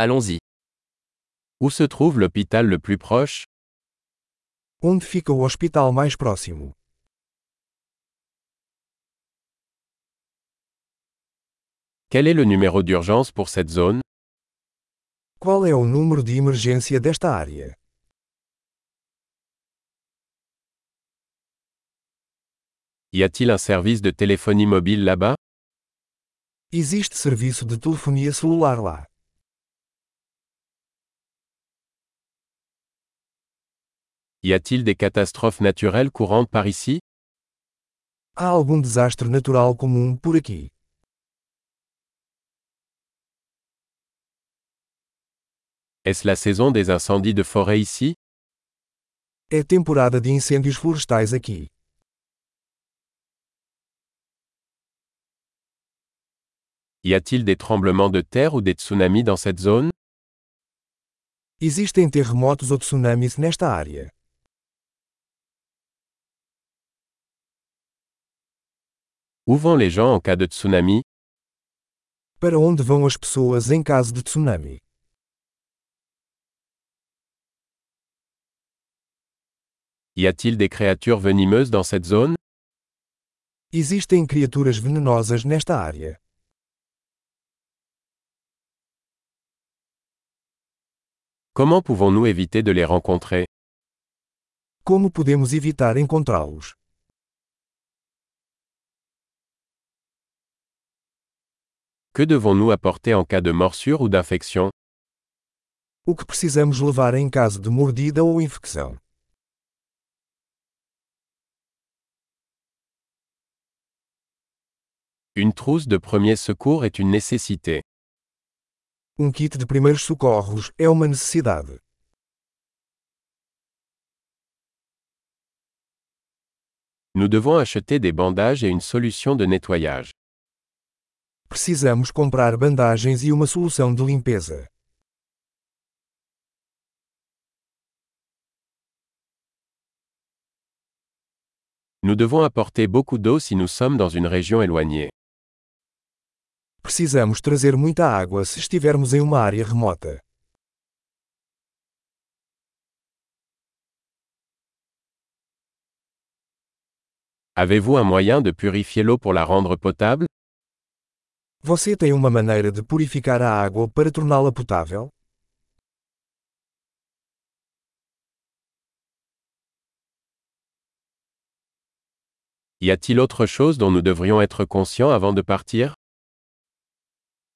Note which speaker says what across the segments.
Speaker 1: Allons-y. Où se trouve l'hôpital le plus proche?
Speaker 2: Onde fica o hospital mais próximo?
Speaker 1: Quel est le numéro d'urgence pour cette zone?
Speaker 2: Qual é o número de emergência desta área?
Speaker 1: Y a-t-il un service de téléphonie mobile là-bas?
Speaker 2: Existe serviço de telefonia celular lá.
Speaker 1: Y a-t-il des catastrophes naturelles courantes par ici?
Speaker 2: Há algum desastre natural comum por aqui?
Speaker 1: Est-ce la saison des incendies de forêt ici?
Speaker 2: É temporada de incêndios florestais aqui.
Speaker 1: Y a-t-il des tremblements de terre ou des tsunamis dans cette zone?
Speaker 2: Existem terremotos ou tsunamis nesta área.
Speaker 1: Où vont les gens en cas de tsunami
Speaker 2: Para onde vão as pessoas em caso de tsunami?
Speaker 1: Y a-t-il des créatures venimeuses dans cette zone
Speaker 2: Existem criaturas venenosas nesta área.
Speaker 1: Comment pouvons-nous éviter de les rencontrer
Speaker 2: Como podemos evitar encontrá-los?
Speaker 1: Que devons-nous apporter en cas de morsure ou d'infection?
Speaker 2: O que precisamos levar em caso de mordida ou infecção?
Speaker 1: Une trousse de premier secours est une nécessité.
Speaker 2: Um kit de primeiros socorros é uma necessidade.
Speaker 1: Nous devons acheter des bandages et une solution de nettoyage.
Speaker 2: Precisamos comprar bandagens e uma solução de limpeza.
Speaker 1: Nous devons apporter beaucoup d'eau si nous sommes dans une région éloignée.
Speaker 2: Precisamos trazer muita água se estivermos em uma área remota.
Speaker 1: Avez-vous un moyen de purifier l'eau pour la rendre potable
Speaker 2: Você tem uma maneira de purificar a água para torná-la potável?
Speaker 1: Y a-t-il autre chose dont nous devrions être conscients avant de partir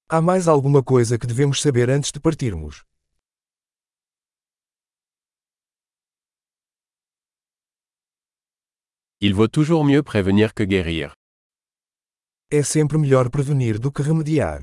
Speaker 2: Há mais alguma coisa que devemos saber antes de partirmos?
Speaker 1: Il vaut toujours mieux prévenir que guérir.
Speaker 2: É sempre melhor prevenir do que remediar.